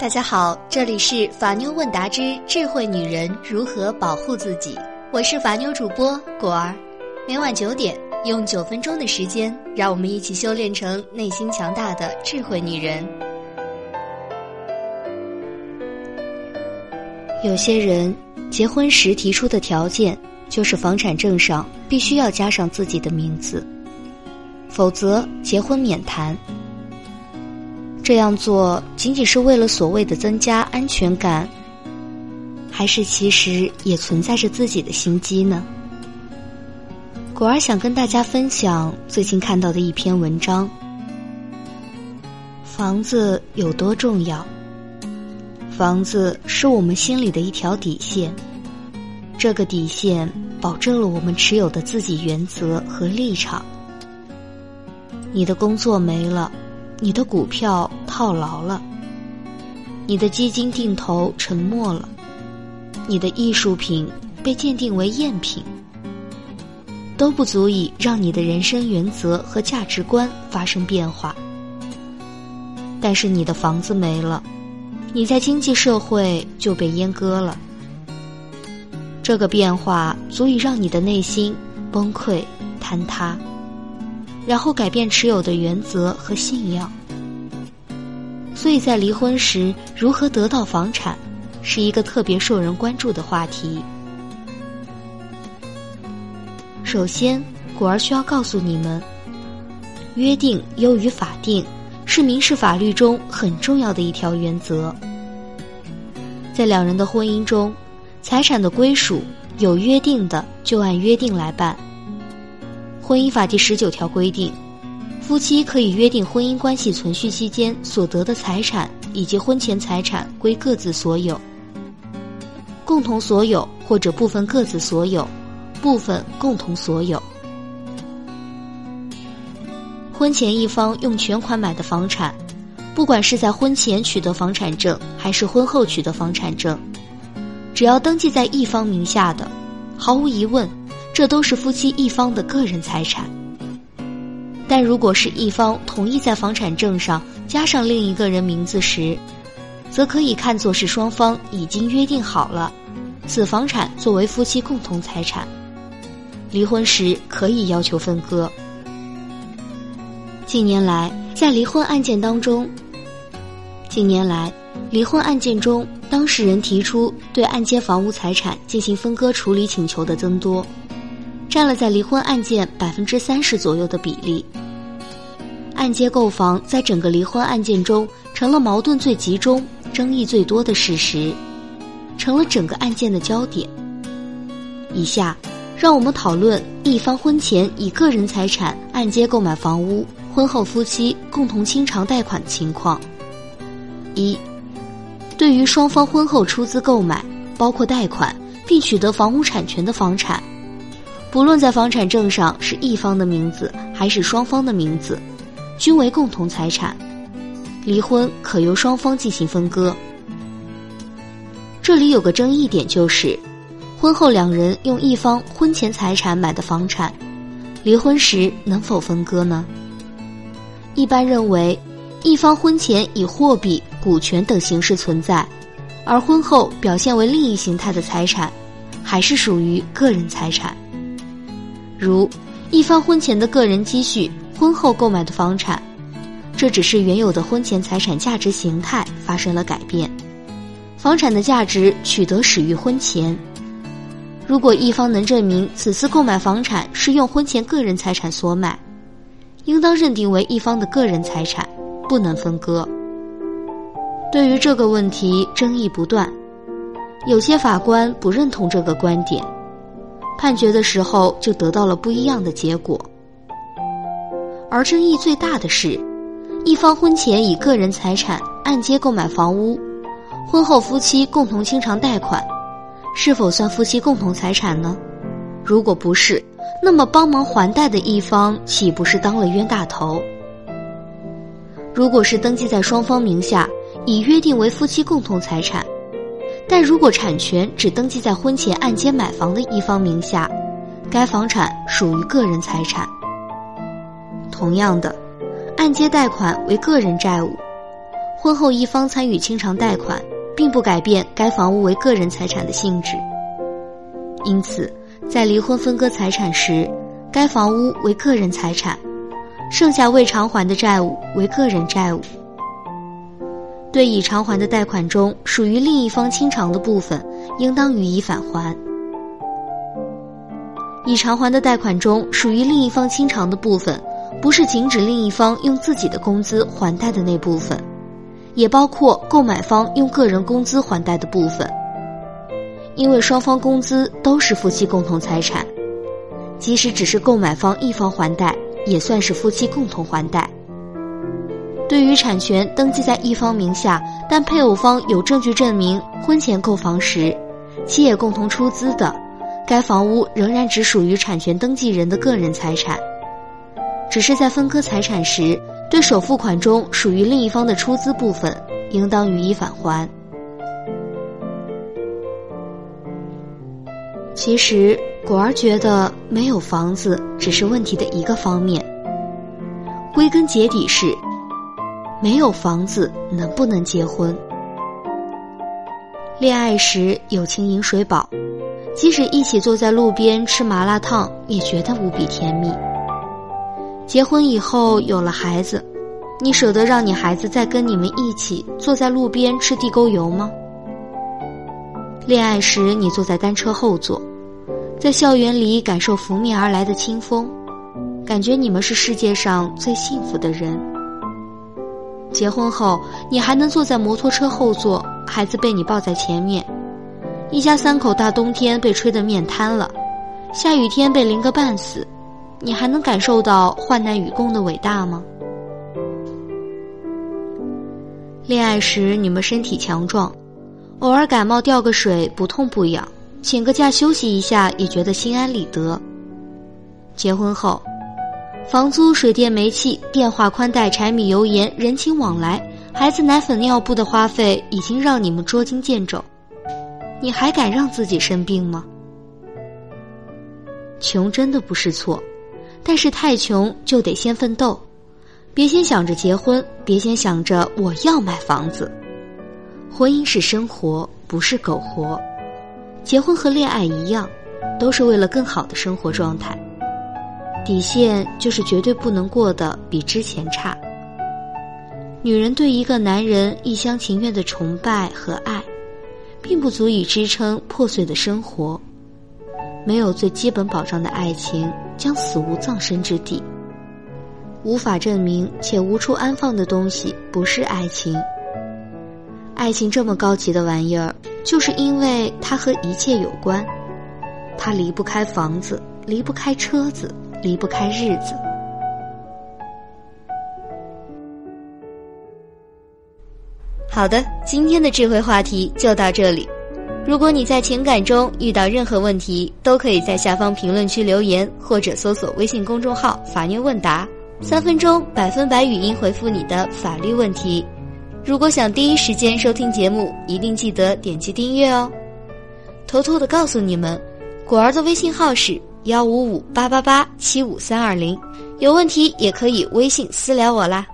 大家好，这里是法妞问答之智慧女人如何保护自己，我是法妞主播果儿。每晚九点，用九分钟的时间，让我们一起修炼成内心强大的智慧女人。有些人结婚时提出的条件，就是房产证上必须要加上自己的名字，否则结婚免谈。这样做仅仅是为了所谓的增加安全感，还是其实也存在着自己的心机呢？果儿想跟大家分享最近看到的一篇文章：房子有多重要？房子是我们心里的一条底线，这个底线保证了我们持有的自己原则和立场。你的工作没了。你的股票套牢了，你的基金定投沉没了，你的艺术品被鉴定为赝品，都不足以让你的人生原则和价值观发生变化。但是你的房子没了，你在经济社会就被阉割了。这个变化足以让你的内心崩溃坍塌。然后改变持有的原则和信仰，所以在离婚时如何得到房产，是一个特别受人关注的话题。首先，果儿需要告诉你们，约定优于法定是民事法律中很重要的一条原则。在两人的婚姻中，财产的归属有约定的就按约定来办。婚姻法第十九条规定，夫妻可以约定婚姻关系存续期间所得的财产以及婚前财产归各自所有、共同所有或者部分各自所有、部分共同所有。婚前一方用全款买的房产，不管是在婚前取得房产证还是婚后取得房产证，只要登记在一方名下的，毫无疑问。这都是夫妻一方的个人财产，但如果是一方同意在房产证上加上另一个人名字时，则可以看作是双方已经约定好了，此房产作为夫妻共同财产，离婚时可以要求分割。近年来，在离婚案件当中，近年来离婚案件中，当事人提出对按揭房屋财产进行分割处理请求的增多。占了在离婚案件百分之三十左右的比例。按揭购房在整个离婚案件中成了矛盾最集中、争议最多的事实，成了整个案件的焦点。以下，让我们讨论一方婚前以个人财产按揭购买房屋，婚后夫妻共同清偿贷款的情况。一，对于双方婚后出资购买，包括贷款并取得房屋产权的房产。不论在房产证上是一方的名字还是双方的名字，均为共同财产。离婚可由双方进行分割。这里有个争议点就是，婚后两人用一方婚前财产买的房产，离婚时能否分割呢？一般认为，一方婚前以货币、股权等形式存在，而婚后表现为另一形态的财产，还是属于个人财产。如一方婚前的个人积蓄，婚后购买的房产，这只是原有的婚前财产价值形态发生了改变，房产的价值取得始于婚前。如果一方能证明此次购买房产是用婚前个人财产所买，应当认定为一方的个人财产，不能分割。对于这个问题争议不断，有些法官不认同这个观点。判决的时候就得到了不一样的结果，而争议最大的是，一方婚前以个人财产按揭购买房屋，婚后夫妻共同清偿贷款，是否算夫妻共同财产呢？如果不是，那么帮忙还贷的一方岂不是当了冤大头？如果是登记在双方名下，已约定为夫妻共同财产。但如果产权只登记在婚前按揭买房的一方名下，该房产属于个人财产。同样的，按揭贷款为个人债务，婚后一方参与清偿贷款，并不改变该房屋为个人财产的性质。因此，在离婚分割财产时，该房屋为个人财产，剩下未偿还的债务为个人债务。对已偿还的贷款中属于另一方清偿的部分，应当予以返还。已偿还的贷款中属于另一方清偿的部分，不是仅指另一方用自己的工资还贷的那部分，也包括购买方用个人工资还贷的部分。因为双方工资都是夫妻共同财产，即使只是购买方一方还贷，也算是夫妻共同还贷。对于产权登记在一方名下，但配偶方有证据证明婚前购房时，其也共同出资的，该房屋仍然只属于产权登记人的个人财产，只是在分割财产时，对首付款中属于另一方的出资部分，应当予以返还。其实，果儿觉得没有房子只是问题的一个方面。归根结底是，没有房子能不能结婚？恋爱时友情饮水饱，即使一起坐在路边吃麻辣烫，也觉得无比甜蜜。结婚以后有了孩子，你舍得让你孩子再跟你们一起坐在路边吃地沟油吗？恋爱时，你坐在单车后座，在校园里感受拂面而来的清风，感觉你们是世界上最幸福的人。结婚后，你还能坐在摩托车后座，孩子被你抱在前面，一家三口大冬天被吹得面瘫了，下雨天被淋个半死，你还能感受到患难与共的伟大吗？恋爱时，你们身体强壮。偶尔感冒掉个水不痛不痒，请个假休息一下也觉得心安理得。结婚后，房租、水电、煤气、电话、宽带、柴米油盐、人情往来，孩子奶粉、尿布的花费已经让你们捉襟见肘，你还敢让自己生病吗？穷真的不是错，但是太穷就得先奋斗，别先想着结婚，别先想着我要买房子。婚姻是生活，不是苟活。结婚和恋爱一样，都是为了更好的生活状态。底线就是绝对不能过得比之前差。女人对一个男人一厢情愿的崇拜和爱，并不足以支撑破碎的生活。没有最基本保障的爱情，将死无葬身之地。无法证明且无处安放的东西，不是爱情。爱情这么高级的玩意儿，就是因为它和一切有关，它离不开房子，离不开车子，离不开日子。好的，今天的智慧话题就到这里。如果你在情感中遇到任何问题，都可以在下方评论区留言，或者搜索微信公众号“法律问答”，三分钟百分百语音回复你的法律问题。如果想第一时间收听节目，一定记得点击订阅哦。偷偷的告诉你们，果儿的微信号是幺五五八八八七五三二零，有问题也可以微信私聊我啦。